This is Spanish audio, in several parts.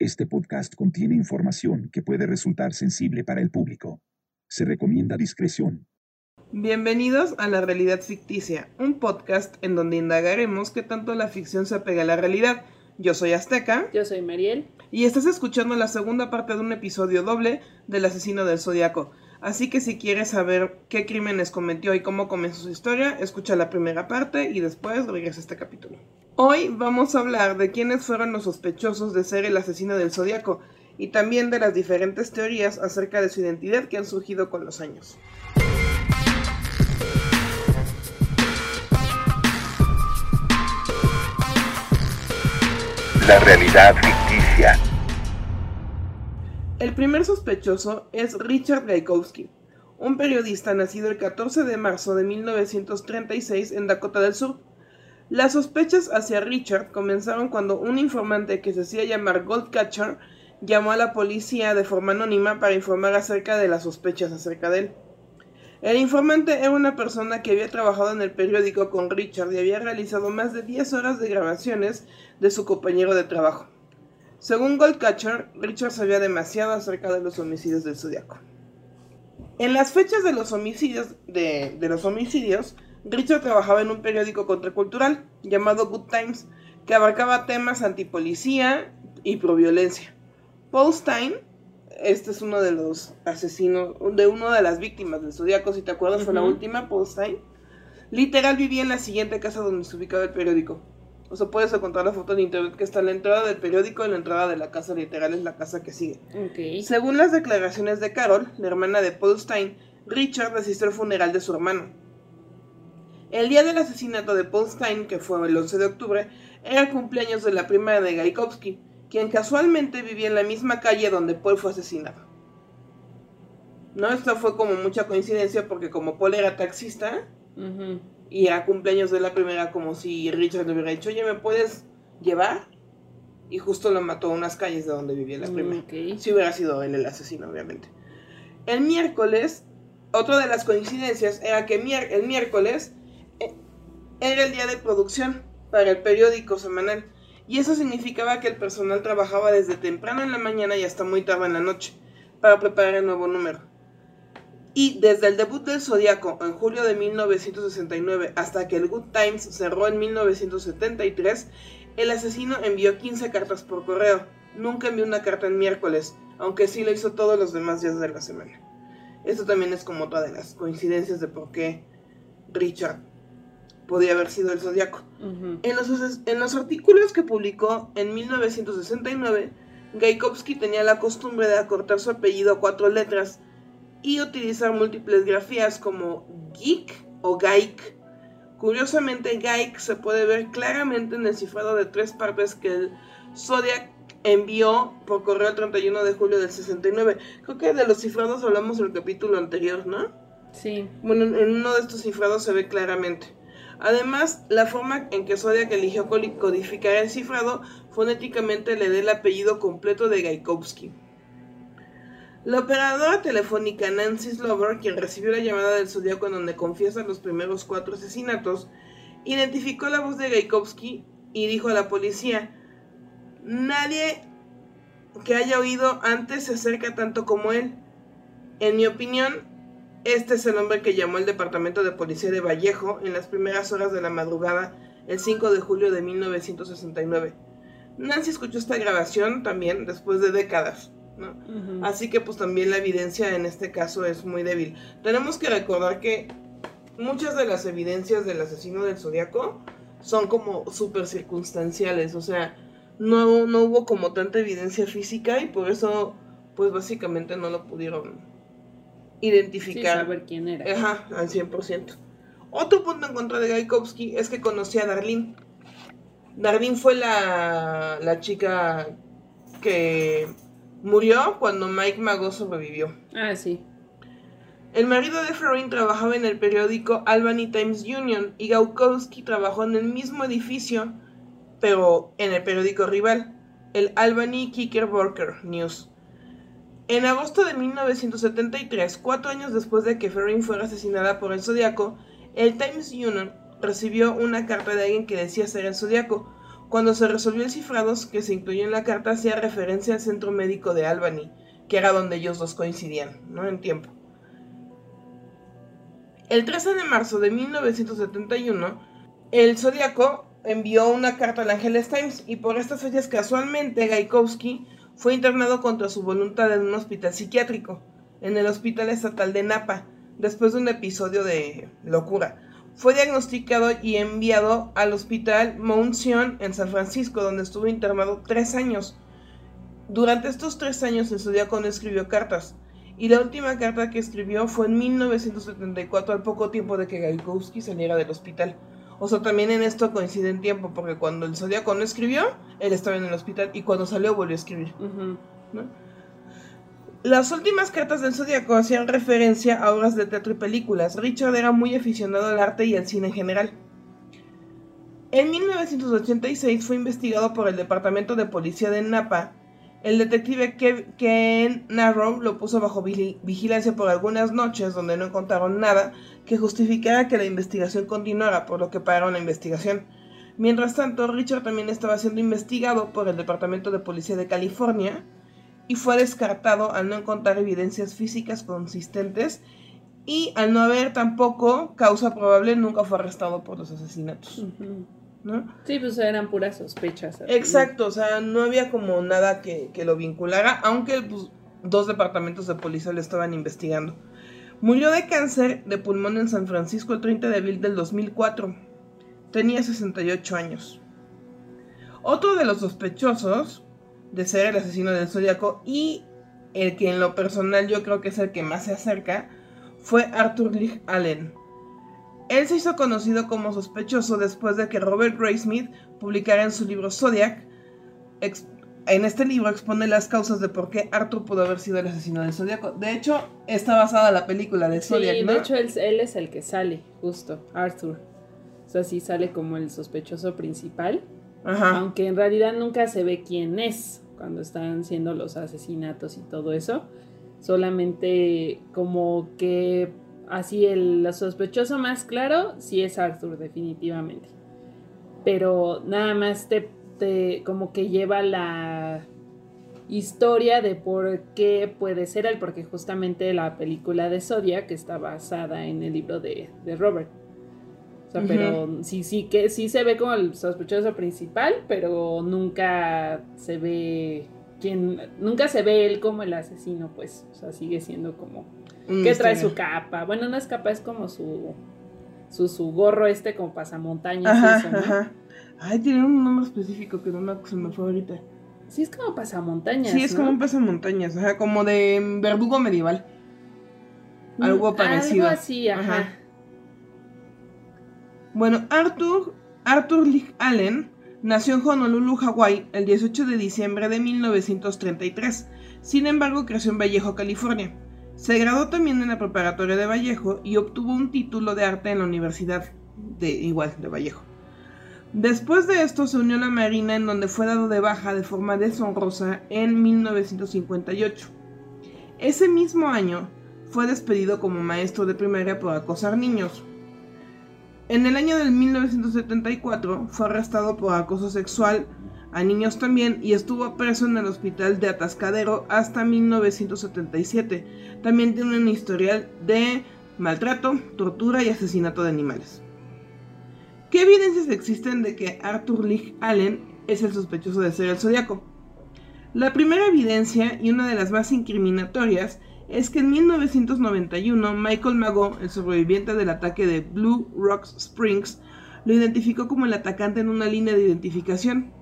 Este podcast contiene información que puede resultar sensible para el público. Se recomienda discreción. Bienvenidos a La Realidad Ficticia, un podcast en donde indagaremos qué tanto la ficción se apega a la realidad. Yo soy Azteca. Yo soy Mariel. Y estás escuchando la segunda parte de un episodio doble del asesino del zodiaco. Así que si quieres saber qué crímenes cometió y cómo comenzó su historia, escucha la primera parte y después regresa a este capítulo. Hoy vamos a hablar de quiénes fueron los sospechosos de ser el asesino del zodiaco y también de las diferentes teorías acerca de su identidad que han surgido con los años. La realidad ficticia. El primer sospechoso es Richard Gaikowski, un periodista nacido el 14 de marzo de 1936 en Dakota del Sur. Las sospechas hacia Richard comenzaron cuando un informante que se hacía llamar Goldcatcher llamó a la policía de forma anónima para informar acerca de las sospechas acerca de él. El informante era una persona que había trabajado en el periódico con Richard y había realizado más de 10 horas de grabaciones de su compañero de trabajo. Según Goldcatcher, Richard sabía demasiado acerca de los homicidios del Zodiaco. En las fechas de los homicidios, de, de los homicidios, Richard trabajaba en un periódico contracultural llamado Good Times, que abarcaba temas antipolicía y proviolencia. Paul Stein este es uno de los asesinos, de una de las víctimas del Zodíaco, si te acuerdas, fue la última, Paul Stein. Literal vivía en la siguiente casa donde se ubicaba el periódico. O sea, puedes encontrar la foto en internet que está en la entrada del periódico y la entrada de la casa literal es la casa que sigue. Según las declaraciones de Carol, la hermana de Paul Stein, Richard asistió al funeral de su hermano. El día del asesinato de Paul Stein, que fue el 11 de octubre, era el cumpleaños de la prima de Gaikowski, quien casualmente vivía en la misma calle donde Paul fue asesinado. No, esto fue como mucha coincidencia porque como Paul era taxista y a cumpleaños de la primera como si Richard le hubiera dicho, oye, ¿me puedes llevar? Y justo lo mató a unas calles de donde vivía la primera. Si hubiera sido él el asesino, obviamente. El miércoles, otra de las coincidencias era que el miércoles era el día de producción para el periódico semanal y eso significaba que el personal trabajaba desde temprano en la mañana y hasta muy tarde en la noche para preparar el nuevo número. Y desde el debut del Zodíaco en julio de 1969 hasta que el Good Times cerró en 1973, el asesino envió 15 cartas por correo. Nunca envió una carta en miércoles, aunque sí lo hizo todos los demás días de la semana. Esto también es como otra de las coincidencias de por qué Richard podía haber sido el zodiaco. en, los, en los artículos que publicó en 1969, Gaikowski tenía la costumbre de acortar su apellido a cuatro letras y utilizar múltiples grafías como Geek o Gaik. Curiosamente, Gaik se puede ver claramente en el cifrado de tres partes que el Zodiac envió por correo el 31 de julio del 69. Creo que de los cifrados hablamos en el capítulo anterior, ¿no? Sí. Bueno, en uno de estos cifrados se ve claramente. Además, la forma en que Zodiac eligió codificar el cifrado fonéticamente le da el apellido completo de Gaikowski. La operadora telefónica Nancy Slover, quien recibió la llamada del Zodiaco en donde confiesa los primeros cuatro asesinatos, identificó la voz de Gaikowski y dijo a la policía, nadie que haya oído antes se acerca tanto como él. En mi opinión, este es el hombre que llamó al departamento de policía de Vallejo en las primeras horas de la madrugada el 5 de julio de 1969. Nancy escuchó esta grabación también después de décadas, ¿no? Así que pues también la evidencia en este caso es muy débil. Tenemos que recordar que muchas de las evidencias del asesino del zodiaco son como súper circunstanciales, o sea, no, no hubo como tanta evidencia física y por eso pues básicamente no lo pudieron identificar. saber quién era. Ajá, al 100%. Otro punto en contra de Gaikowski es que conocía a Darlene. Darlene fue la, la chica que murió cuando Mike Mago sobrevivió. Ah, sí. El marido de Ferrin trabajaba en el periódico Albany Times Union y Gaukowski trabajó en el mismo edificio, pero en el periódico rival, el Albany Kickerbocker News. En agosto de 1973, cuatro años después de que Ferrin fuera asesinada por el Zodíaco, el Times Union recibió una carta de alguien que decía ser el Zodíaco. Cuando se resolvió el cifrado que se incluyó en la carta, hacía referencia al centro médico de Albany, que era donde ellos dos coincidían, ¿no? En tiempo. El 13 de marzo de 1971, el Zodíaco envió una carta al Angeles Times y por estas fechas casualmente Gaikowski fue internado contra su voluntad en un hospital psiquiátrico, en el Hospital Estatal de Napa, después de un episodio de locura. Fue diagnosticado y enviado al Hospital Mount en San Francisco, donde estuvo internado tres años. Durante estos tres años Zodíaco no escribió cartas, y la última carta que escribió fue en 1974, al poco tiempo de que Gaikowski saliera del hospital. O sea, también en esto coincide en tiempo, porque cuando el Zodíaco no escribió, él estaba en el hospital y cuando salió volvió a escribir. Las últimas cartas del Zodíaco hacían referencia a obras de teatro y películas. Richard era muy aficionado al arte y al cine en general. En 1986 fue investigado por el Departamento de Policía de Napa el detective Ken Narrow lo puso bajo vigilancia por algunas noches donde no encontraron nada que justificara que la investigación continuara, por lo que pararon la investigación. Mientras tanto, Richard también estaba siendo investigado por el Departamento de Policía de California y fue descartado al no encontrar evidencias físicas consistentes y al no haber tampoco causa probable nunca fue arrestado por los asesinatos. Sí, pues eran puras sospechas. Exacto, o sea, no había como nada que, lo vinculara, aunque pues, dos departamentos de policía le estaban investigando. Murió de cáncer de pulmón en San Francisco el 30 de abril del 2004. Tenía 68 años. Otro de los sospechosos de ser el asesino del Zodíaco y el que en lo personal yo creo que es el que más se acerca fue Arthur Lee Allen, él se hizo conocido como sospechoso después de que Robert Graysmith publicara en su libro Zodiac. En este libro expone las causas de por qué Arthur pudo haber sido el asesino del Zodiaco. De hecho, está basada la película de Zodiac. Sí, de hecho él, es el que sale, justo, Arthur. O sea, sí sale como el sospechoso principal. Ajá. Aunque en realidad nunca se ve quién es cuando están siendo los asesinatos y todo eso. Solamente como que Así el sospechoso más claro sí es Arthur, definitivamente. Pero nada más te, como que lleva la historia de por qué puede ser él, porque justamente la película de Zodiac está basada en el libro de, Robert. O sea, pero sí, sí que sí se ve como el sospechoso principal, pero nunca se ve quién, nunca se ve él como el asesino, pues. O sea, sigue siendo como que trae su capa. Bueno, no es capa, es como su, su, su gorro este como pasamontañas. Ajá, ajá. Ay, tiene un nombre específico que no me, se me fue ahorita. Sí, es como pasamontañas. Sí, es como un pasamontañas, sea, como de verdugo medieval. Mm, algo parecido. Algo así, ajá. Bueno, Arthur, Arthur Lee Allen nació en Honolulu, Hawái, el 18 de diciembre de 1933. Sin embargo, creció en Vallejo, California. Se graduó también en la preparatoria de Vallejo y obtuvo un título de arte en la Universidad de igual de Vallejo. Después de esto se unió a la Marina en donde fue dado de baja de forma deshonrosa en 1958. Ese mismo año fue despedido como maestro de primaria por acosar niños. En el año del 1974 fue arrestado por acoso sexual a niños también y estuvo preso en el hospital de Atascadero hasta 1977. También tiene un historial de maltrato, tortura y asesinato de animales. ¿Qué evidencias existen de que Arthur Lee Allen es el sospechoso de ser el zodiaco? La primera evidencia y una de las más incriminatorias es que en 1991 Michael Mago, el sobreviviente del ataque de Blue Rocks Springs, lo identificó como el atacante en una línea de identificación.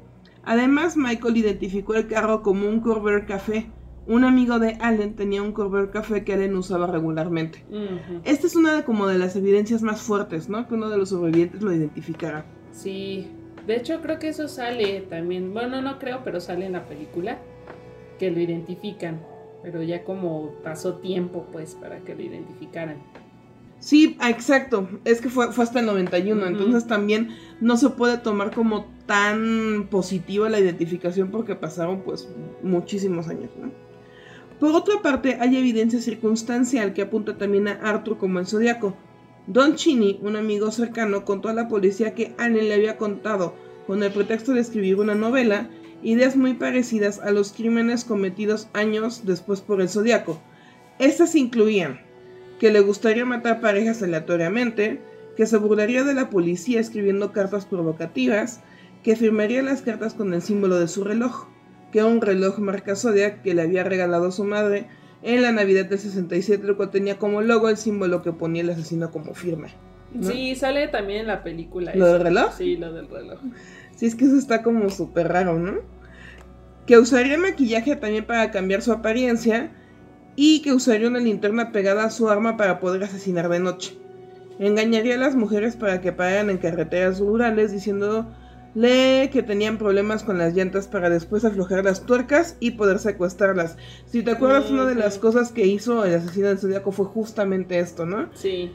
Además, Michael identificó el carro como un Corvair Café. Un amigo de Allen tenía un Corvair Café que Allen usaba regularmente. Esta es una de, como de las evidencias más fuertes, ¿no? Que uno de los sobrevivientes lo identificara. Sí, de hecho creo que eso sale también, bueno, no creo, pero sale en la película, que lo identifican, pero ya como pasó tiempo pues para que lo identificaran. Sí, exacto. Es que fue, fue hasta el 91. Entonces también no se puede tomar como tan positiva la identificación porque pasaron pues muchísimos años, ¿no? Por otra parte, hay evidencia circunstancial que apunta también a Arthur como el zodiaco. Don Chini, un amigo cercano, contó a la policía que Allen le había contado con el pretexto de escribir una novela, ideas muy parecidas a los crímenes cometidos años después por el Zodíaco. Estas incluían que le gustaría matar parejas aleatoriamente, que se burlaría de la policía escribiendo cartas provocativas, que firmaría las cartas con el símbolo de su reloj, que un reloj marca Zodiac que le había regalado su madre en la Navidad del 67, el cual tenía como logo el símbolo que ponía el asesino como firme. Sí, sale también en la película. ¿Lo del reloj? Sí, lo del reloj. Sí, es que eso está como súper raro, ¿no? Que usaría maquillaje también para cambiar su apariencia y que usaría una linterna pegada a su arma para poder asesinar de noche. Engañaría a las mujeres para que pararan en carreteras rurales diciéndole que tenían problemas con las llantas para después aflojar las tuercas y poder secuestrarlas. Si te acuerdas, una de las cosas que hizo el asesino del zodiaco fue justamente esto, ¿no? Sí.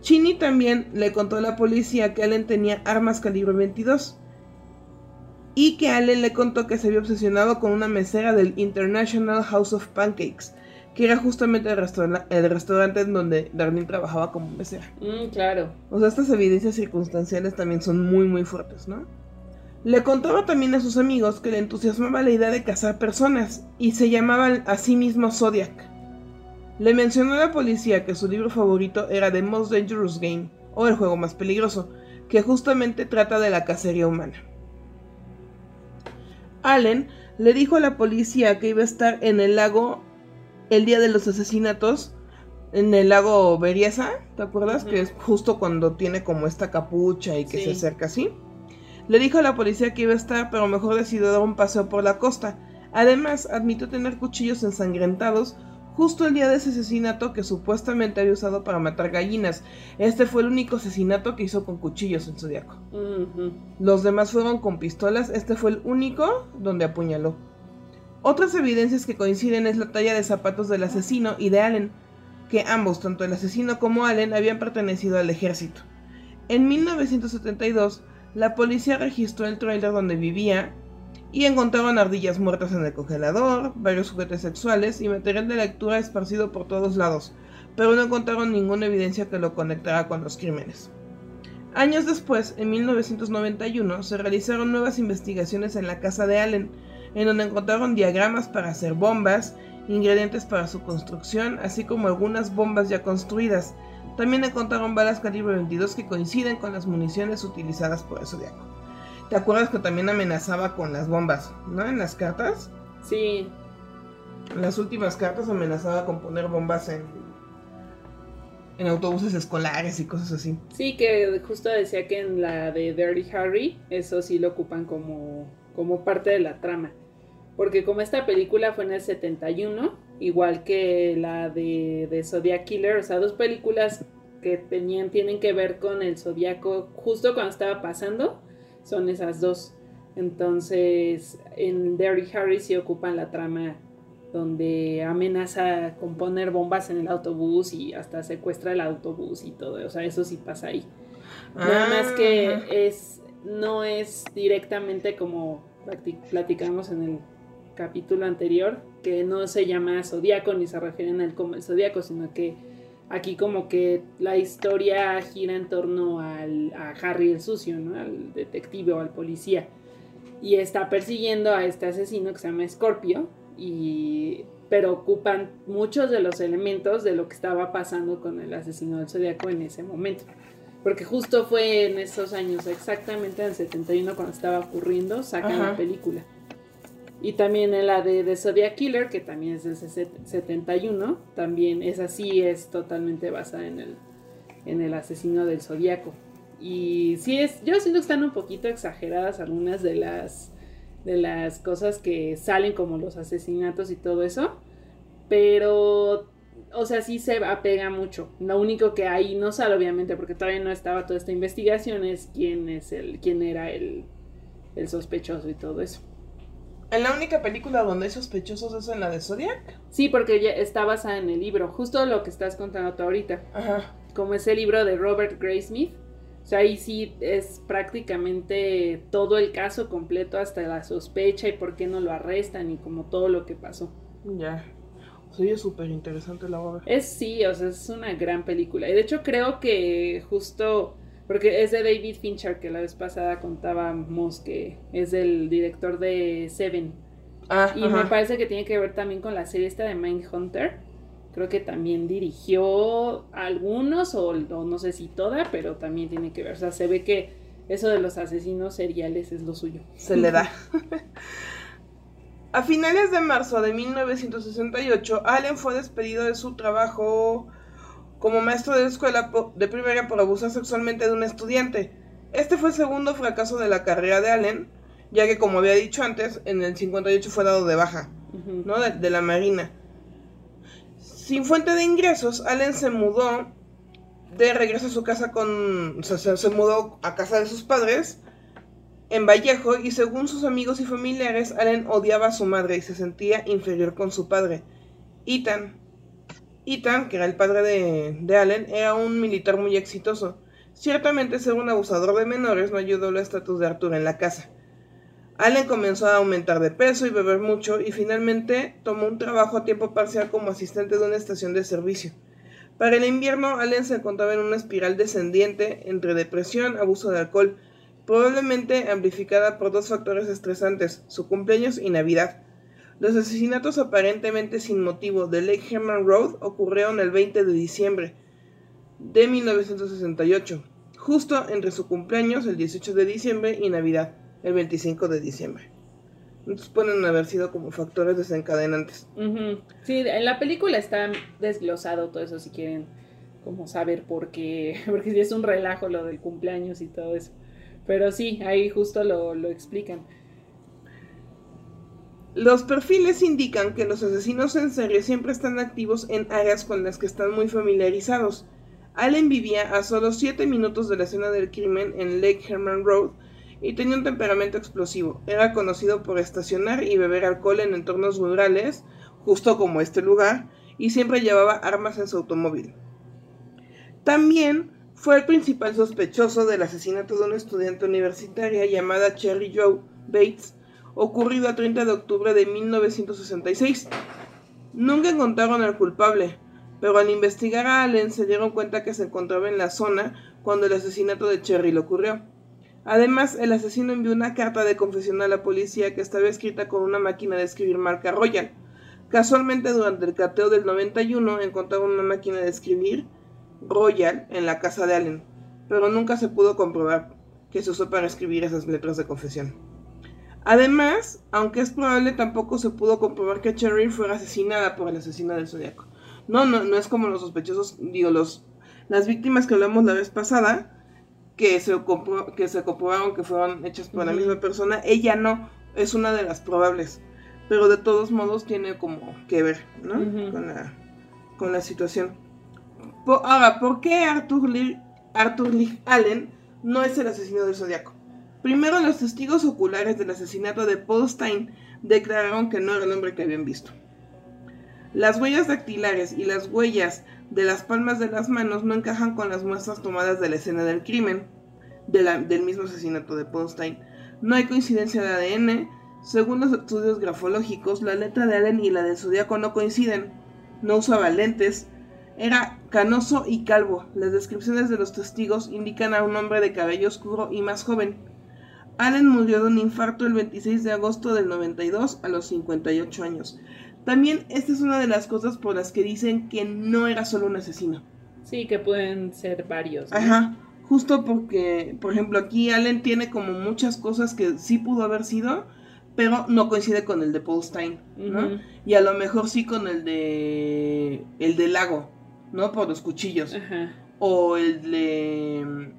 Chini también le contó a la policía que Allen tenía armas calibre 22 y que Allen le contó que se había obsesionado con una mesera del International House of Pancakes que era justamente el, el restaurante en donde Darlene trabajaba como mesera. Mm, claro. O sea, estas evidencias circunstanciales también son muy, muy fuertes, ¿no? Le contaba también a sus amigos que le entusiasmaba la idea de cazar personas y se llamaba a sí mismo Zodiac. Le mencionó a la policía que su libro favorito era The Most Dangerous Game, o El juego más peligroso, que justamente trata de la cacería humana. Allen le dijo a la policía que iba a estar en el lago el día de los asesinatos en el lago Beriesa, ¿te acuerdas? Que es justo cuando tiene como esta capucha y que se acerca así. Le dijo a la policía que iba a estar, pero mejor decidió dar un paseo por la costa. Además, admitió tener cuchillos ensangrentados justo el día de ese asesinato que supuestamente había usado para matar gallinas. Este fue el único asesinato que hizo con cuchillos en Zodíaco. Los demás fueron con pistolas, este fue el único donde apuñaló. Otras evidencias que coinciden es la talla de zapatos del asesino y de Allen, que ambos, tanto el asesino como Allen, habían pertenecido al ejército. En 1972, la policía registró el trailer donde vivía y encontraron ardillas muertas en el congelador, varios juguetes sexuales y material de lectura esparcido por todos lados, pero no encontraron ninguna evidencia que lo conectara con los crímenes. Años después, en 1991, se realizaron nuevas investigaciones en la casa de Allen, en donde encontraron diagramas para hacer bombas, ingredientes para su construcción, así como algunas bombas ya construidas. También encontraron balas calibre 22 que coinciden con las municiones utilizadas por el Zodiaco. ¿Te acuerdas que también amenazaba con las bombas, no? En las cartas. Sí. En las últimas cartas amenazaba con poner bombas en, en autobuses escolares y cosas así. Sí, que justo decía que en la de Dirty Harry, eso sí lo ocupan como, como parte de la trama. Porque como esta película fue en el 71, igual que la de, de Zodiac Killer, o sea, dos películas que tenían, tienen que ver con el zodiaco justo cuando estaba pasando, son esas dos. Entonces, en Derry Harris sí ocupan la trama donde amenaza con poner bombas en el autobús y hasta secuestra el autobús y todo. O sea, eso sí pasa ahí. Nada más que ah. es, no es directamente como platicamos en el capítulo anterior, que no se llama zodiaco ni se refieren a él como el zodiaco, sino que aquí como que la historia gira en torno al, a Harry el sucio, ¿no? al detective o al policía. Y está persiguiendo a este asesino que se llama Scorpio, y, pero ocupan muchos de los elementos de lo que estaba pasando con el asesino del zodiaco en ese momento. Porque justo fue en esos años, exactamente en el 71, cuando estaba ocurriendo, sacan la película. Y también en la de The Zodiac Killer, que también es del 71, también es así, es totalmente basada en el, en el asesino del zodiaco. Y sí es, yo siento que están un poquito exageradas algunas de las, de las cosas que salen como los asesinatos y todo eso, pero, o sea, sí se apega mucho. Lo único que hay, no sale obviamente porque todavía no estaba toda esta investigación, es quién, es el, quién era el, el sospechoso y todo eso. ¿En la única película donde hay sospechosos es en la de Zodiac? Sí, porque ya está basada en el libro, justo lo que estás contando tú ahorita. Ajá. Como ese libro de Robert Graysmith. O sea, ahí sí es prácticamente todo el caso completo, hasta la sospecha y por qué no lo arrestan y como todo lo que pasó. Ya. O sea, es súper interesante la obra. Es sí, o sea, es una gran película. Y de hecho creo que justo Porque es de David Fincher, que la vez pasada contábamos que es el director de Seven. Ah, y me parece que tiene que ver también con la serie esta de Mindhunter. Creo que también dirigió algunos, o, o no sé si toda, pero también tiene que ver. O sea, se ve que eso de los asesinos seriales es lo suyo. Se le da. A finales de marzo de 1968, Allen fue despedido de su trabajo como maestro de escuela de primaria por abusar sexualmente de un estudiante. Este fue el segundo fracaso de la carrera de Allen, ya que como había dicho antes, en el 58 fue dado de baja, ¿no? De, la Marina. Sin fuente de ingresos, Allen se mudó de regreso a su casa con... O sea, se mudó a casa de sus padres en Vallejo y según sus amigos y familiares, Allen odiaba a su madre y se sentía inferior con su padre. Ethan, Ethan, que era el padre de, Allen, era un militar muy exitoso. Ciertamente ser un abusador de menores no ayudó al estatus de Arthur en la casa. Allen comenzó a aumentar de peso y beber mucho y finalmente tomó un trabajo a tiempo parcial como asistente de una estación de servicio. Para el invierno, Allen se encontraba en una espiral descendiente entre depresión, abuso de alcohol, probablemente amplificada por dos factores estresantes, su cumpleaños y Navidad. Los asesinatos aparentemente sin motivo de Lake Herman Road ocurrieron el 20 de diciembre de 1968, justo entre su cumpleaños, el 18 de diciembre, y Navidad, el 25 de diciembre. Entonces pueden haber sido como factores desencadenantes. Sí, en la película está desglosado todo eso si quieren como saber por qué, porque es un relajo lo del cumpleaños y todo eso. Pero sí, ahí justo lo, explican. Los perfiles indican que los asesinos en serie siempre están activos en áreas con las que están muy familiarizados. Allen vivía a solo 7 minutos de la escena del crimen en Lake Herman Road y tenía un temperamento explosivo. Era conocido por estacionar y beber alcohol en entornos rurales, justo como este lugar, y siempre llevaba armas en su automóvil. También fue el principal sospechoso del asesinato de una estudiante universitaria llamada Cherry Joe Bates, ocurrido el 30 de octubre de 1966. Nunca encontraron al culpable, pero al investigar a Allen se dieron cuenta que se encontraba en la zona cuando el asesinato de Cherry le ocurrió. Además, el asesino envió una carta de confesión a la policía que estaba escrita con una máquina de escribir marca Royal. Casualmente, durante el cateo del 91 encontraron una máquina de escribir Royal en la casa de Allen, pero nunca se pudo comprobar que se usó para escribir esas letras de confesión. Además, aunque es probable, tampoco se pudo comprobar que Cherry fuera asesinada por el asesino del zodiaco. No, no, no es como los sospechosos, digo, los, las víctimas que hablamos la vez pasada, que se, que se comprobaron que fueron hechas por la misma persona, ella no, es una de las probables. Pero de todos modos tiene como que ver, ¿no? con, la, con la situación ahora, ¿por qué Arthur Lee, Arthur Lee Allen no es el asesino del zodiaco? Primero, los testigos oculares del asesinato de Paul Stein declararon que no era el hombre que habían visto. Las huellas dactilares y las huellas de las palmas de las manos no encajan con las muestras tomadas de la escena del crimen, del mismo asesinato de Paul Stein. No hay coincidencia de ADN. Según los estudios grafológicos, la letra de Allen y la del zodiaco no coinciden. No usaba lentes, era canoso y calvo. Las descripciones de los testigos indican a un hombre de cabello oscuro y más joven. Allen murió de un infarto el 26 de agosto del 92 a los 58 años. También esta es una de las cosas por las que dicen que no era solo un asesino. Sí, que pueden ser varios. Ajá, justo porque, por ejemplo, aquí Allen tiene como muchas cosas que sí pudo haber sido, pero no coincide con el de Paul Stein, ¿no? Y a lo mejor sí con el de el del lago, ¿no? Por los cuchillos. O el de.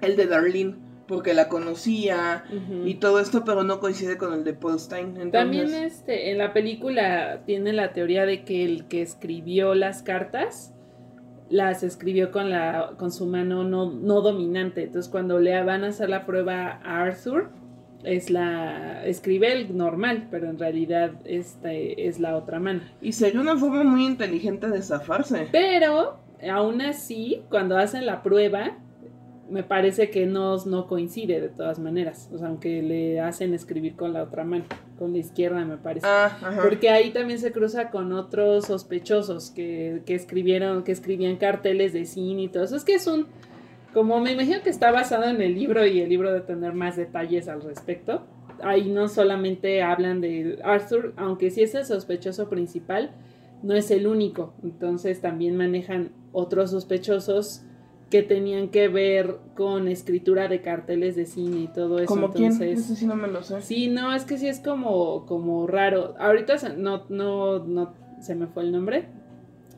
El de Darlene, porque la conocía y todo esto, pero no coincide con el de Paul Stein. También este, en la película tiene la teoría de que el que escribió las cartas las escribió con la con su mano no, no dominante. Entonces cuando le van a hacer la prueba a Arthur, es la escribe el normal, pero en realidad este es la otra mano. Y sería una forma muy inteligente de zafarse. Pero aún así, cuando hacen la prueba, me parece que no, no coincide de todas maneras. O sea, aunque le hacen escribir con la otra mano, con la izquierda, me parece. Ah, Porque ahí también se cruza con otros sospechosos que, que escribieron, que escribían carteles de cine y todo eso. Es que es un como me imagino que está basado en el libro y el libro de tener más detalles al respecto, ahí no solamente hablan de Arthur, aunque sí es el sospechoso principal, no es el único. Entonces también manejan otros sospechosos que tenían que ver con escritura de carteles de cine y todo eso. ¿Como quién? Eso sí no me lo sé. Sí, no, es que sí es como, como raro. Ahorita no, no, no se me fue el nombre.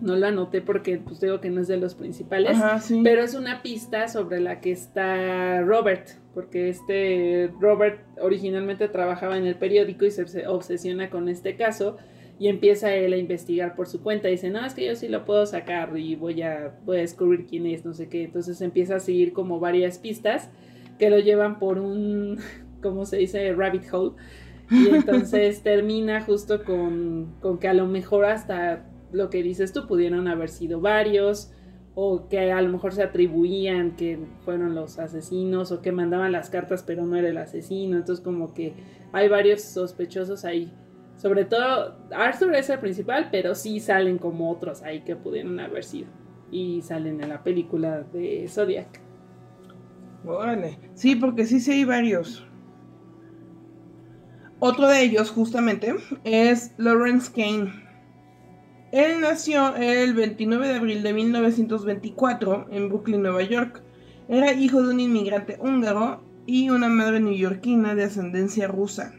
No lo anoté porque pues digo que no es de los principales. Pero es una pista sobre la que está Robert. Porque este Robert originalmente trabajaba en el periódico y se obsesiona con este caso y empieza él a investigar por su cuenta. Dice, no, es que yo sí lo puedo sacar y voy a, voy a descubrir quién es, no sé qué. Entonces empieza a seguir como varias pistas que lo llevan por un, ¿cómo se dice? Rabbit hole. Y entonces termina justo con, con que a lo mejor hasta lo que dices tú pudieron haber sido varios o que a lo mejor se atribuían que fueron los asesinos o que mandaban las cartas pero no era el asesino. Entonces como que hay varios sospechosos ahí. Sobre todo, Arthur es el principal, pero sí salen como otros ahí que pudieron haber sido. Y salen en la película de Zodiac. Vale. Sí, porque sí, sí hay varios. Otro de ellos, justamente, es Lawrence Kane. Él nació el 29 de abril de 1924 en Brooklyn, Nueva York. Era hijo de un inmigrante húngaro y una madre neoyorquina de ascendencia rusa.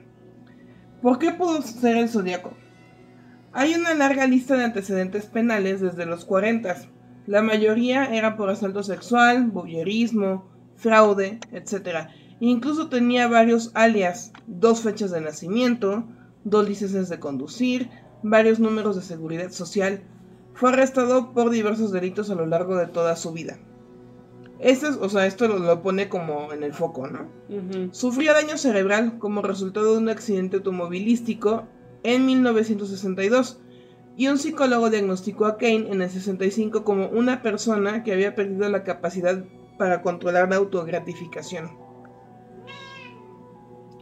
¿Por qué pudo ser el zodiaco? Hay una larga lista de antecedentes penales desde los 40. La mayoría era por asalto sexual, bullerismo, fraude, etc. Incluso tenía varios alias, dos fechas de nacimiento, dos licencias de conducir, varios números de seguridad social. Fue arrestado por diversos delitos a lo largo de toda su vida. Esto, o sea, esto lo, pone como en el foco, ¿no? Sufrió daño cerebral como resultado de un accidente automovilístico en 1962 y un psicólogo diagnosticó a Kane en el 65 como una persona que había perdido la capacidad para controlar la autogratificación.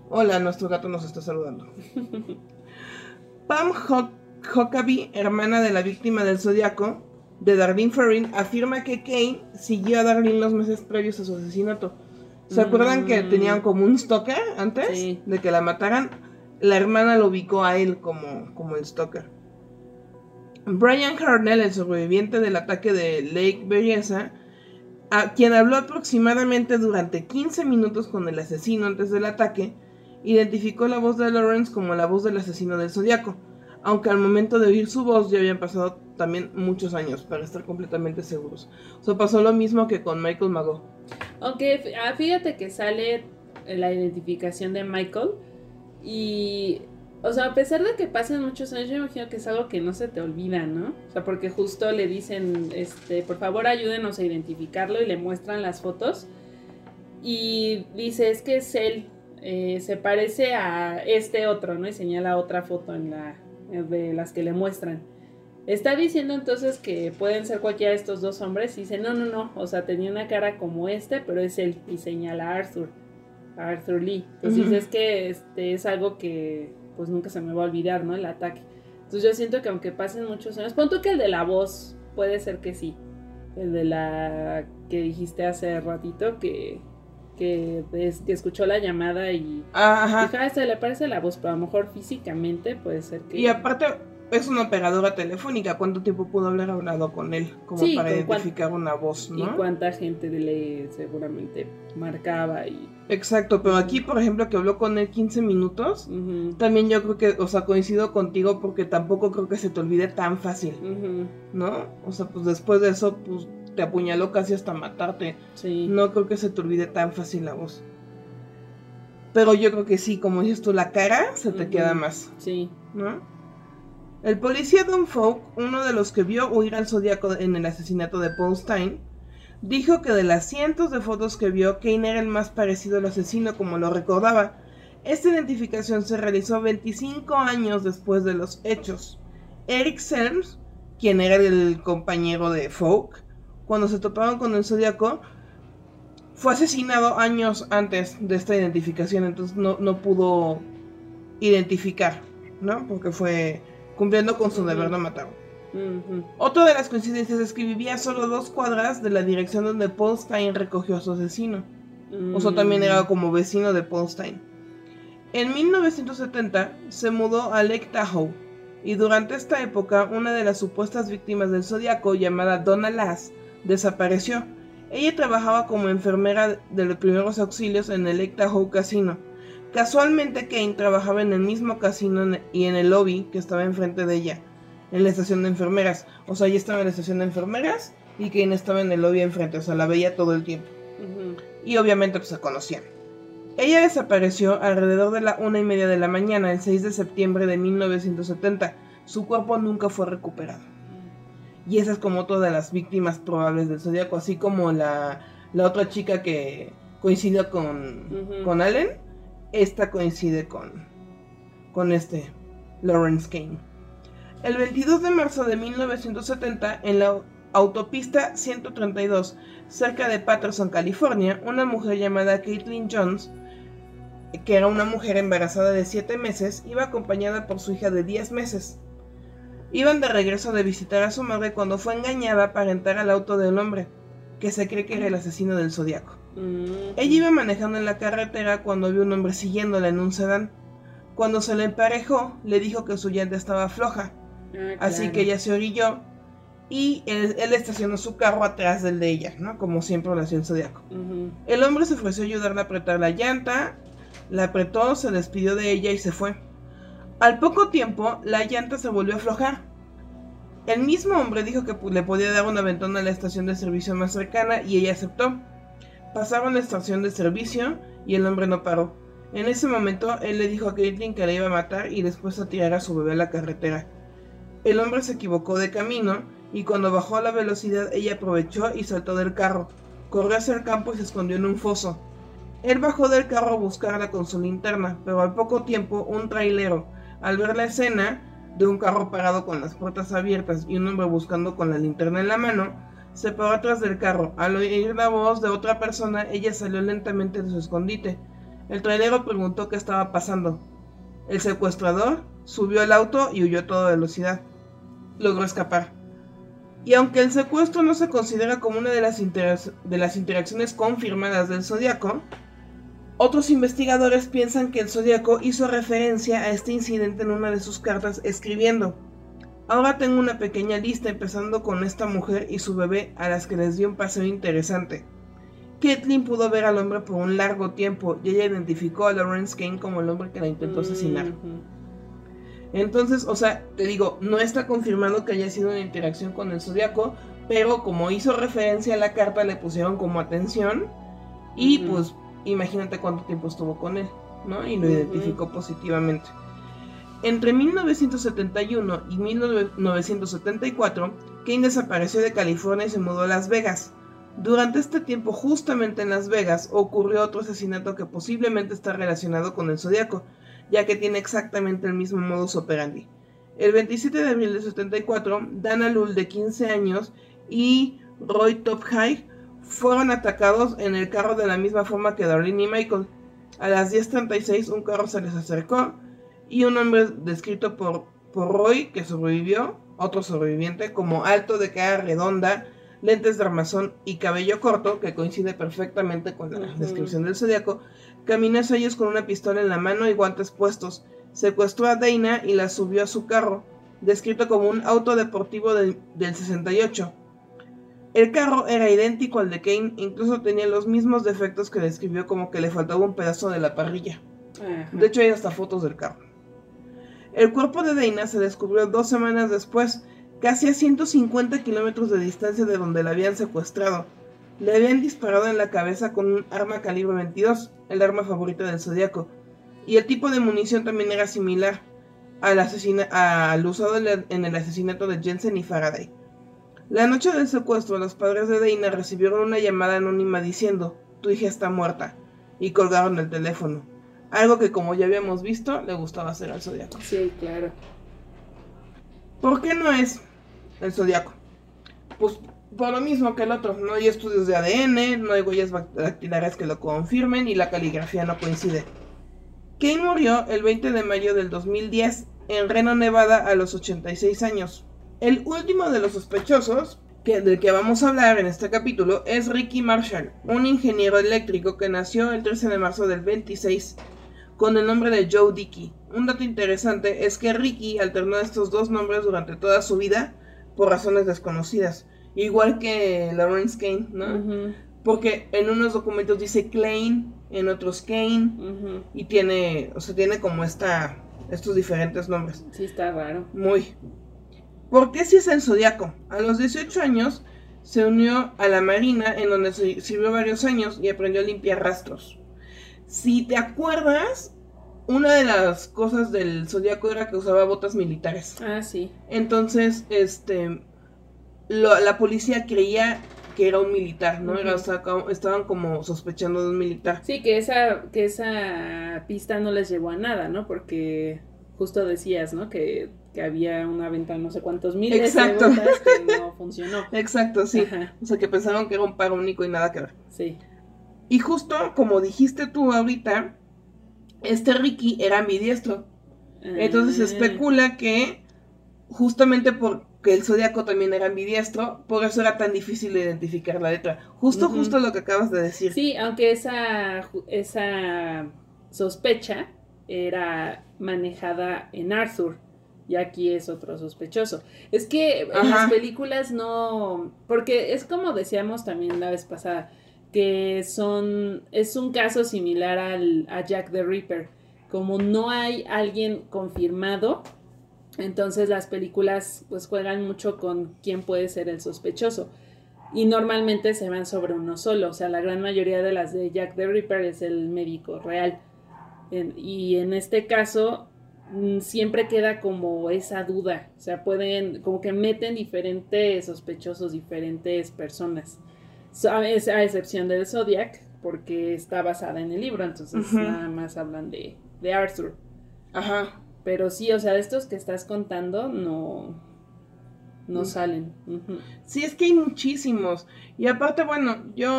Hola, nuestro gato nos está saludando. Pam Huckabee, hermana de la víctima del zodiaco, de Darlene Ferrin afirma que Kane siguió a Darlene los meses previos a su asesinato. ¿Se acuerdan que mm. tenían como un stalker antes de que la mataran? La hermana lo ubicó a él como, como el stalker. Brian Harnell, el sobreviviente del ataque de Lake Berryessa, a quien habló aproximadamente durante 15 minutos con el asesino antes del ataque, identificó la voz de Lawrence como la voz del asesino del zodiaco aunque al momento de oír su voz ya habían pasado también muchos años para estar completamente seguros. O sea, pasó lo mismo que con Michael Mago. Aunque ah, fíjate que sale la identificación de Michael y o sea, a pesar de que pasen muchos años, yo imagino que es algo que no se te olvida, ¿no? O sea, porque justo le dicen, este, por favor ayúdenos a identificarlo y le muestran las fotos. Y dice, es que es él, eh, se parece a este otro, ¿no? Y señala otra foto en la, de las que le muestran. Está diciendo entonces que pueden ser cualquiera de estos dos hombres y dice, no, no, no, o sea, tenía una cara como este, pero es él y señala a Arthur, a Arthur Lee. Entonces es que este es algo que pues nunca se me va a olvidar, ¿no? El ataque. Entonces yo siento que aunque pasen muchos años, punto que el de la voz puede ser que sí, el de la que dijiste hace ratito que que, que escuchó la llamada y Ajá. dijo, ah, este le parece la voz, pero a lo mejor físicamente puede ser que... Y aparte es una operadora telefónica, ¿cuánto tiempo pudo haber hablado con él como para identificar una voz, ¿no? Y cuánta gente le seguramente marcaba y... Exacto, pero aquí, por ejemplo, que habló con él 15 minutos, también yo creo que, o sea, coincido contigo porque tampoco creo que se te olvide tan fácil, ¿no? O sea, pues después de eso, pues te apuñaló casi hasta matarte. Sí. No creo que se te olvide tan fácil la voz. Pero yo creo que sí, como dices tú, la cara se te queda más. Sí. ¿No? El policía Don Folk, uno de los que vio huir al zodiaco en el asesinato de Paul Stein, dijo que de las cientos de fotos que vio, Kane era el más parecido al asesino como lo recordaba. Esta identificación se realizó 25 años después de los hechos. Eric Selms, quien era el compañero de Folk, cuando se toparon con el zodiaco, fue asesinado años antes de esta identificación, entonces no, no pudo identificar, ¿no? Porque fue cumpliendo con su deber de matar. Otra de las coincidencias es que vivía solo dos cuadras de la dirección donde Paul Stein recogió a su asesino. O sea, también era mm. como vecino de Paul Stein. En 1970 se mudó a Lake Tahoe y durante esta época una de las supuestas víctimas del zodiaco llamada Donna Lass desapareció. Ella trabajaba como enfermera de los primeros auxilios en el Lake Tahoe Casino. Casualmente Kane trabajaba en el mismo casino y en el lobby que estaba enfrente de ella en la estación de enfermeras. O sea, ella estaba en la estación de enfermeras y Kane estaba en el lobby enfrente. O sea, la veía todo el tiempo. Y obviamente pues se conocían. Ella desapareció alrededor de la una y media de la mañana, el 6 de septiembre de 1970. Su cuerpo nunca fue recuperado. Y esa es como todas las víctimas probables del zodiaco, así como la, la otra chica que coincidió con, con Allen, esta coincide con, con este Lawrence Kane. El 22 de marzo de 1970, en la autopista 132, cerca de Patterson, California, una mujer llamada Caitlin Jones, que era una mujer embarazada de 7 meses, iba acompañada por su hija de 10 meses. Iban de regreso de visitar a su madre cuando fue engañada para entrar al auto del hombre, que se cree que era el asesino del zodiaco. Mm. Ella iba manejando en la carretera cuando vio un hombre siguiéndola en un sedán. Cuando se le emparejó, le dijo que su llanta estaba floja Ah, Así que ella se orilló y él, estacionó su carro atrás del de ella, ¿no? Como siempre lo hacía el zodiaco. El hombre se ofreció a ayudarle a apretar la llanta, la apretó, se despidió de ella y se fue. Al poco tiempo, la llanta se volvió a aflojar. El mismo hombre dijo que le podía dar una ventana a la estación de servicio más cercana y ella aceptó. Pasaron la estación de servicio y el hombre no paró. En ese momento, él le dijo a Caitlin que la iba a matar y después a tirar a su bebé a la carretera. El hombre se equivocó de camino y cuando bajó la velocidad ella aprovechó y saltó del carro. Corrió hacia el campo y se escondió en un foso. Él bajó del carro a buscarla con su linterna, pero al poco tiempo un trailero, al ver la escena de un carro parado con las puertas abiertas y un hombre buscando con la linterna en la mano, se paró atrás del carro. Al oír la voz de otra persona, ella salió lentamente de su escondite. El trailero preguntó qué estaba pasando. El secuestrador subió al auto y huyó a toda velocidad logró escapar. Y aunque el secuestro no se considera como una de las, de las interacciones confirmadas del Zodíaco, otros investigadores piensan que el Zodíaco hizo referencia a este incidente en una de sus cartas escribiendo, Ahora tengo una pequeña lista empezando con esta mujer y su bebé a las que les dio un paseo interesante. Kathleen pudo ver al hombre por un largo tiempo y ella identificó a Lawrence Kane como el hombre que la intentó asesinar. Entonces, o sea, te digo, no está confirmado que haya sido una interacción con el zodiaco, pero como hizo referencia a la carta, le pusieron como atención y pues imagínate cuánto tiempo estuvo con él, ¿no? Y lo identificó positivamente. Entre 1971 y 1974, Kane desapareció de California y se mudó a Las Vegas. Durante este tiempo, justamente en Las Vegas, ocurrió otro asesinato que posiblemente está relacionado con el zodiaco, ya que tiene exactamente el mismo modus operandi. El 27 de abril de 74, Dana Lull, de 15 años, y Roy Tophai fueron atacados en el carro de la misma forma que Darlene y Michael. A las 10.36 un carro se les acercó y un hombre descrito por, por Roy, que sobrevivió, otro sobreviviente, como alto de cara redonda, lentes de armazón y cabello corto, que coincide perfectamente con la descripción del zodiaco, caminó hacia ellos con una pistola en la mano y guantes puestos. Secuestró a Dana y la subió a su carro, descrito como un auto deportivo del, 68. El carro era idéntico al de Kane, incluso tenía los mismos defectos que describió como que le faltaba un pedazo de la parrilla. De hecho hay hasta fotos del carro. El cuerpo de Dana se descubrió dos semanas después, casi a 150 kilómetros de distancia de donde la habían secuestrado. Le habían disparado en la cabeza con un arma calibre 22, el arma favorita del Zodíaco, y el tipo de munición también era similar al, al usado en el asesinato de Jensen y Faraday. La noche del secuestro, los padres de Dana recibieron una llamada anónima diciendo, tu hija está muerta, y colgaron el teléfono. Algo que como ya habíamos visto, le gustaba hacer al Zodíaco. Sí, claro. ¿Por qué no es el zodiaco. Pues por lo mismo que el otro, no hay estudios de ADN, no hay huellas dactilares que lo confirmen y la caligrafía no coincide. Kane murió el 20 de mayo del 2010 en Reno, Nevada, a los 86 años. El último de los sospechosos que, del que vamos a hablar en este capítulo es Ricky Marshall, un ingeniero eléctrico que nació el 13 de marzo del 26 con el nombre de Joe Dickey. Un dato interesante es que Ricky alternó estos dos nombres durante toda su vida por razones desconocidas, igual que Lawrence Kane, ¿no? Porque en unos documentos dice Klein, en otros Kane, y tiene, o sea, tiene como esta, estos diferentes nombres. Sí, está raro. Muy. ¿Por qué si es el zodiaco? A los 18 años se unió a la marina en donde sirvió varios años y aprendió a limpiar rastros. Si te acuerdas, una de las cosas del zodiaco era que usaba botas militares. Ah, sí. Entonces, este, la policía creía que era un militar, ¿no? era, estaban como sospechando de un militar. Sí, que esa, que esa pista no les llevó a nada, ¿no? Porque justo decías, ¿no? Que, había una venta no sé cuántos miles de botas que no funcionó. Exacto, sí. O sea, que pensaron que era un par único y nada que ver. Sí. Y justo como dijiste tú ahorita, este Ricky era ambidiestro. Entonces se ah. especula que justamente porque el zodiaco también era ambidiestro, por eso era tan difícil identificar la letra. Justo, justo lo que acabas de decir. Sí, aunque esa, esa sospecha era manejada en Arthur. Y aquí es otro sospechoso. Es que en las películas no. Porque es como decíamos también la vez pasada que son, es un caso similar al, a Jack the Ripper. Como no hay alguien confirmado, entonces las películas pues juegan mucho con quién puede ser el sospechoso. Y normalmente se van sobre uno solo, o sea, la gran mayoría de las de Jack the Ripper es el médico real. y en este caso siempre queda como esa duda, o sea, pueden, como que meten diferentes sospechosos, diferentes personas a excepción de Zodiac, porque está basada en el libro, entonces nada más hablan de, de Arthur. Ajá. Pero sí, o sea, de estos que estás contando no, no mm. salen. Sí, es que hay muchísimos. Y aparte, bueno, yo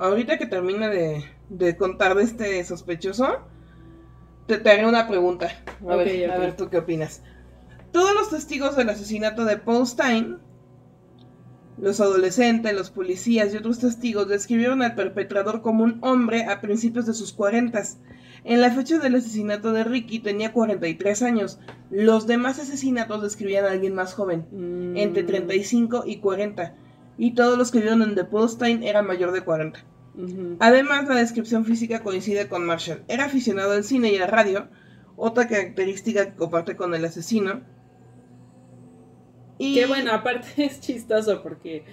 ahorita que termine de, de contar de este sospechoso, te, te haré una pregunta. A, ver, a ver, tú qué opinas. Todos los testigos del asesinato de Paul Stein los adolescentes, los policías y otros testigos describieron al perpetrador como un hombre a principios de sus cuarentas. En la fecha del asesinato de Ricky tenía 43 años. Los demás asesinatos describían a alguien más joven, mm. entre 35 y 40. Y todos los que vieron en The Polstein eran mayor de 40. Además, la descripción física coincide con Marshall. Era aficionado al cine y a la radio, otra característica que comparte con el asesino y... Que bueno, aparte es chistoso porque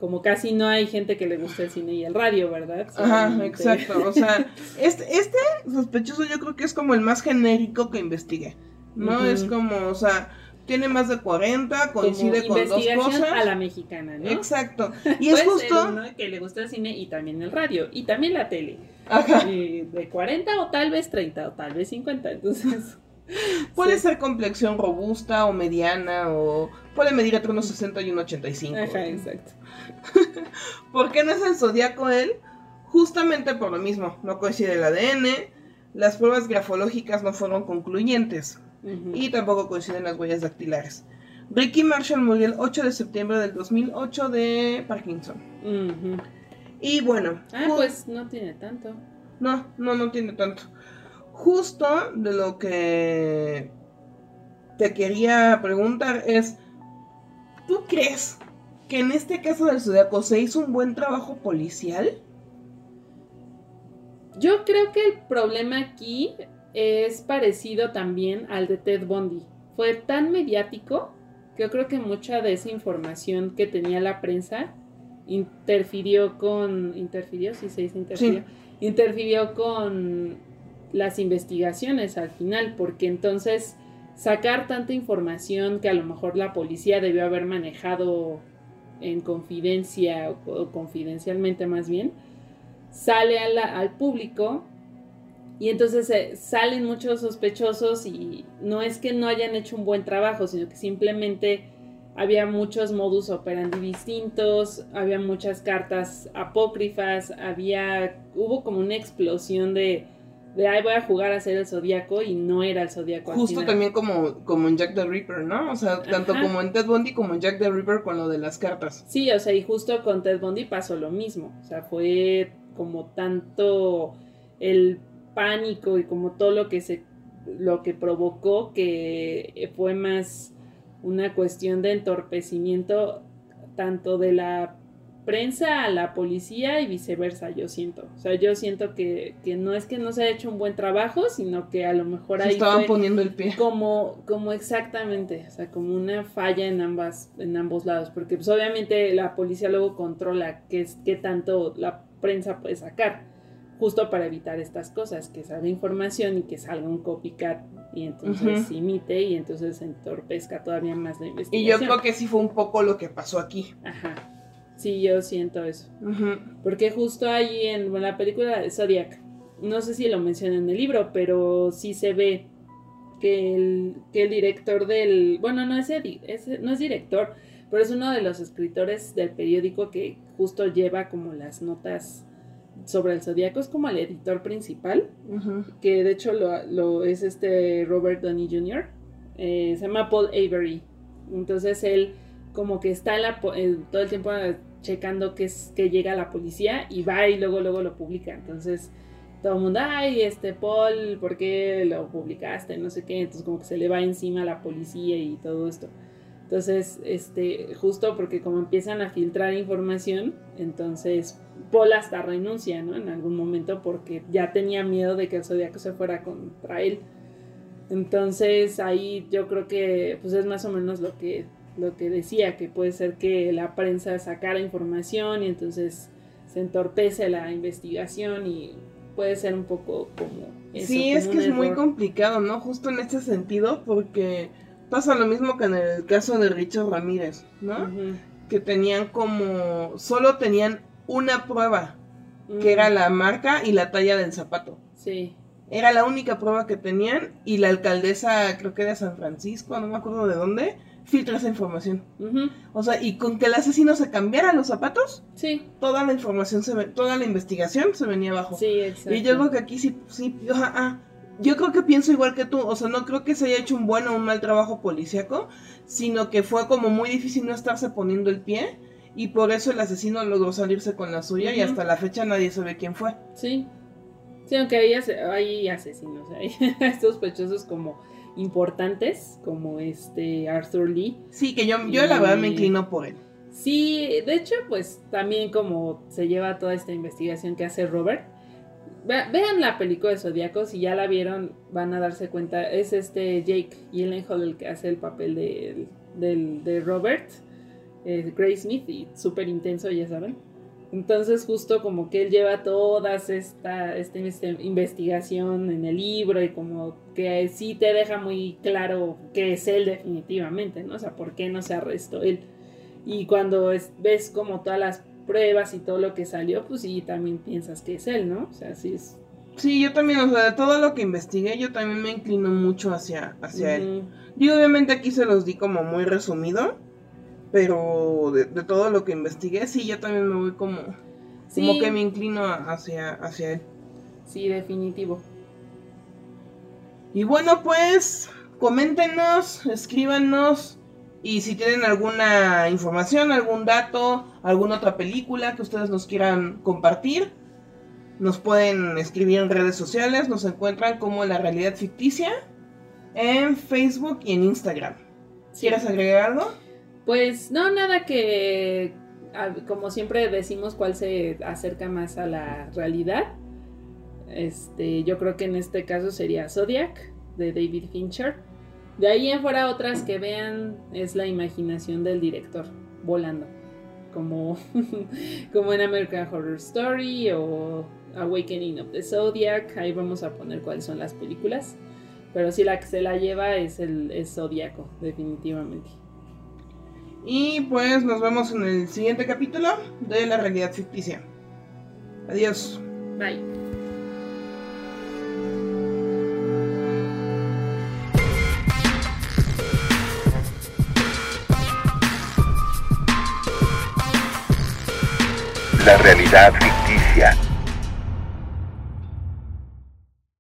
como casi no hay gente que le guste el cine y el radio, ¿verdad? Ajá, exacto. O sea, este, este sospechoso yo creo que es como el más genérico que investigué. ¿No? Es como, o sea, tiene más de 40, coincide con dos cosas. a la mexicana, ¿no? Exacto. Y es justo. que le gusta el cine y también el radio. Y también la tele. Ajá. de 40 o tal vez 30 o tal vez 50. Entonces. Puede ser complexión robusta o mediana o puede medir entre unos 60 y unos 85. Ajá, exacto. ¿Por qué no es el zodiaco él? Justamente por lo mismo, no coincide el ADN, las pruebas grafológicas no fueron concluyentes y tampoco coinciden las huellas dactilares. Ricky Marshall murió el 8 de septiembre del 2008 de Parkinson. Y bueno. Ah, pues no tiene tanto. No, no, no tiene tanto justo de lo que te quería preguntar es, ¿tú crees que en este caso del Zodiaco se hizo un buen trabajo policial? Yo creo que el problema aquí es parecido también al de Ted Bundy. Fue tan mediático que yo creo que mucha de esa información que tenía la prensa interfirió con... ¿Interfirió? Sí, se dice interfirió. Interfirió con las investigaciones al final, porque entonces sacar tanta información que a lo mejor la policía debió haber manejado en confidencia o, confidencialmente más bien, sale al público y entonces eh, salen muchos sospechosos y no es que no hayan hecho un buen trabajo, sino que simplemente había muchos modus operandi distintos, había muchas cartas apócrifas, había hubo como una explosión de de ahí voy a jugar a ser el zodiaco y no era el zodiaco. Justo también como, como en Jack the Ripper, ¿no? O sea, tanto como en Ted Bundy como en Jack the Ripper con lo de las cartas. Sí, o sea, y justo con Ted Bundy pasó lo mismo. O sea, fue como tanto el pánico y como todo lo que se lo que provocó que fue más una cuestión de entorpecimiento tanto de la prensa a la policía y viceversa, yo siento. O sea, yo siento que, no es que no se haya hecho un buen trabajo, sino que a lo mejor ahí estaban poniendo el pie. Como, como exactamente, o sea, como una falla en ambas, en ambos lados. Porque pues obviamente la policía luego controla qué, qué tanto la prensa puede sacar. Justo para evitar estas cosas, que salga información y que salga un copycat y entonces imite y entonces se entorpezca todavía más la investigación. Y yo creo que sí fue un poco lo que pasó aquí. Ajá. Sí, yo siento eso. Porque justo ahí en la película de Zodiac, no sé si lo menciona en el libro, pero sí se ve que el, que el director del. Bueno, no es, no es director, pero es uno de los escritores del periódico que justo lleva como las notas sobre el zodiaco, es como el editor principal, que de hecho lo, es este Robert Downey Jr., eh, se llama Paul Avery. Entonces él como que está todo el tiempo checando que, es, que llega la policía y va y luego, luego lo publica. Entonces, todo el mundo, ay, este Paul, ¿por qué lo publicaste? No sé qué. Entonces, como que se le va encima a la policía y todo esto. Entonces, este, justo porque como empiezan a filtrar información, entonces Paul hasta renuncia, ¿no? En algún momento porque ya tenía miedo de que el zodiaco se fuera contra él. Entonces ahí yo creo que pues es más o menos lo que lo que decía, que puede ser que la prensa sacara información y entonces se entorpece la investigación y puede ser un poco como... sí, es que es muy complicado, ¿no? Justo en este sentido, porque pasa lo mismo que en el caso de Richard Ramírez, ¿no? Que tenían como... solo tenían una prueba, que era la marca y la talla del zapato. Sí. Era la única prueba que tenían y la alcaldesa, creo que de San Francisco, no me acuerdo de dónde, filtra esa información. O sea, y con que el asesino se cambiara los zapatos, sí. toda la información, se toda la investigación se venía abajo. Sí, exacto. Y yo creo que aquí sí, sí, ah, yo creo que pienso igual que tú, o sea, no creo que se haya hecho un buen o un mal trabajo policíaco, sino que fue como muy difícil no estarse poniendo el pie y por eso el asesino logró salirse con la suya y hasta la fecha nadie sabe quién fue. Sí. Sí, aunque hay, hay asesinos, hay sospechosos como importantes, como este Arthur Lee. Sí, que yo, yo la verdad me inclino por él. Sí, de hecho, pues también como se lleva toda esta investigación que hace Robert. vean la película de Zodíaco, si ya la vieron van a darse cuenta. Es este Jake Gyllenhaal el que hace el papel de, de Robert, eh, Gray Smith, y súper intenso, ya saben. Entonces justo como que él lleva toda esta, esta, investigación en el libro y como que sí te deja muy claro que es él definitivamente, ¿no? O sea, ¿por qué no se arrestó él? Y cuando ves como todas las pruebas y todo lo que salió, pues sí, también piensas que es él, ¿no? O sea, sí es... Sí, yo también, o sea, de todo lo que investigué, yo también me inclino mucho hacia, hacia él. Y obviamente aquí se los di como muy resumido pero de, todo lo que investigué, sí, yo también me voy como, como que me inclino hacia, hacia él. Sí, definitivo. Y bueno, pues, coméntenos, escríbanos. Y si tienen alguna información, algún dato, alguna otra película que ustedes nos quieran compartir, nos pueden escribir en redes sociales. Nos encuentran como La Realidad Ficticia en Facebook y en Instagram. ¿Quieres agregar algo? Pues no, nada que, como siempre decimos, cuál se acerca más a la realidad. Este, yo creo que en este caso sería Zodiac de David Fincher. De ahí en fuera otras que vean es la imaginación del director volando, como, como en American Horror Story o Awakening of the Zodiac. Ahí vamos a poner cuáles son las películas. Pero sí la que se la lleva es el es Zodíaco, definitivamente. Y pues nos vemos en el siguiente capítulo de la realidad ficticia. Adiós. Bye. La realidad ficticia.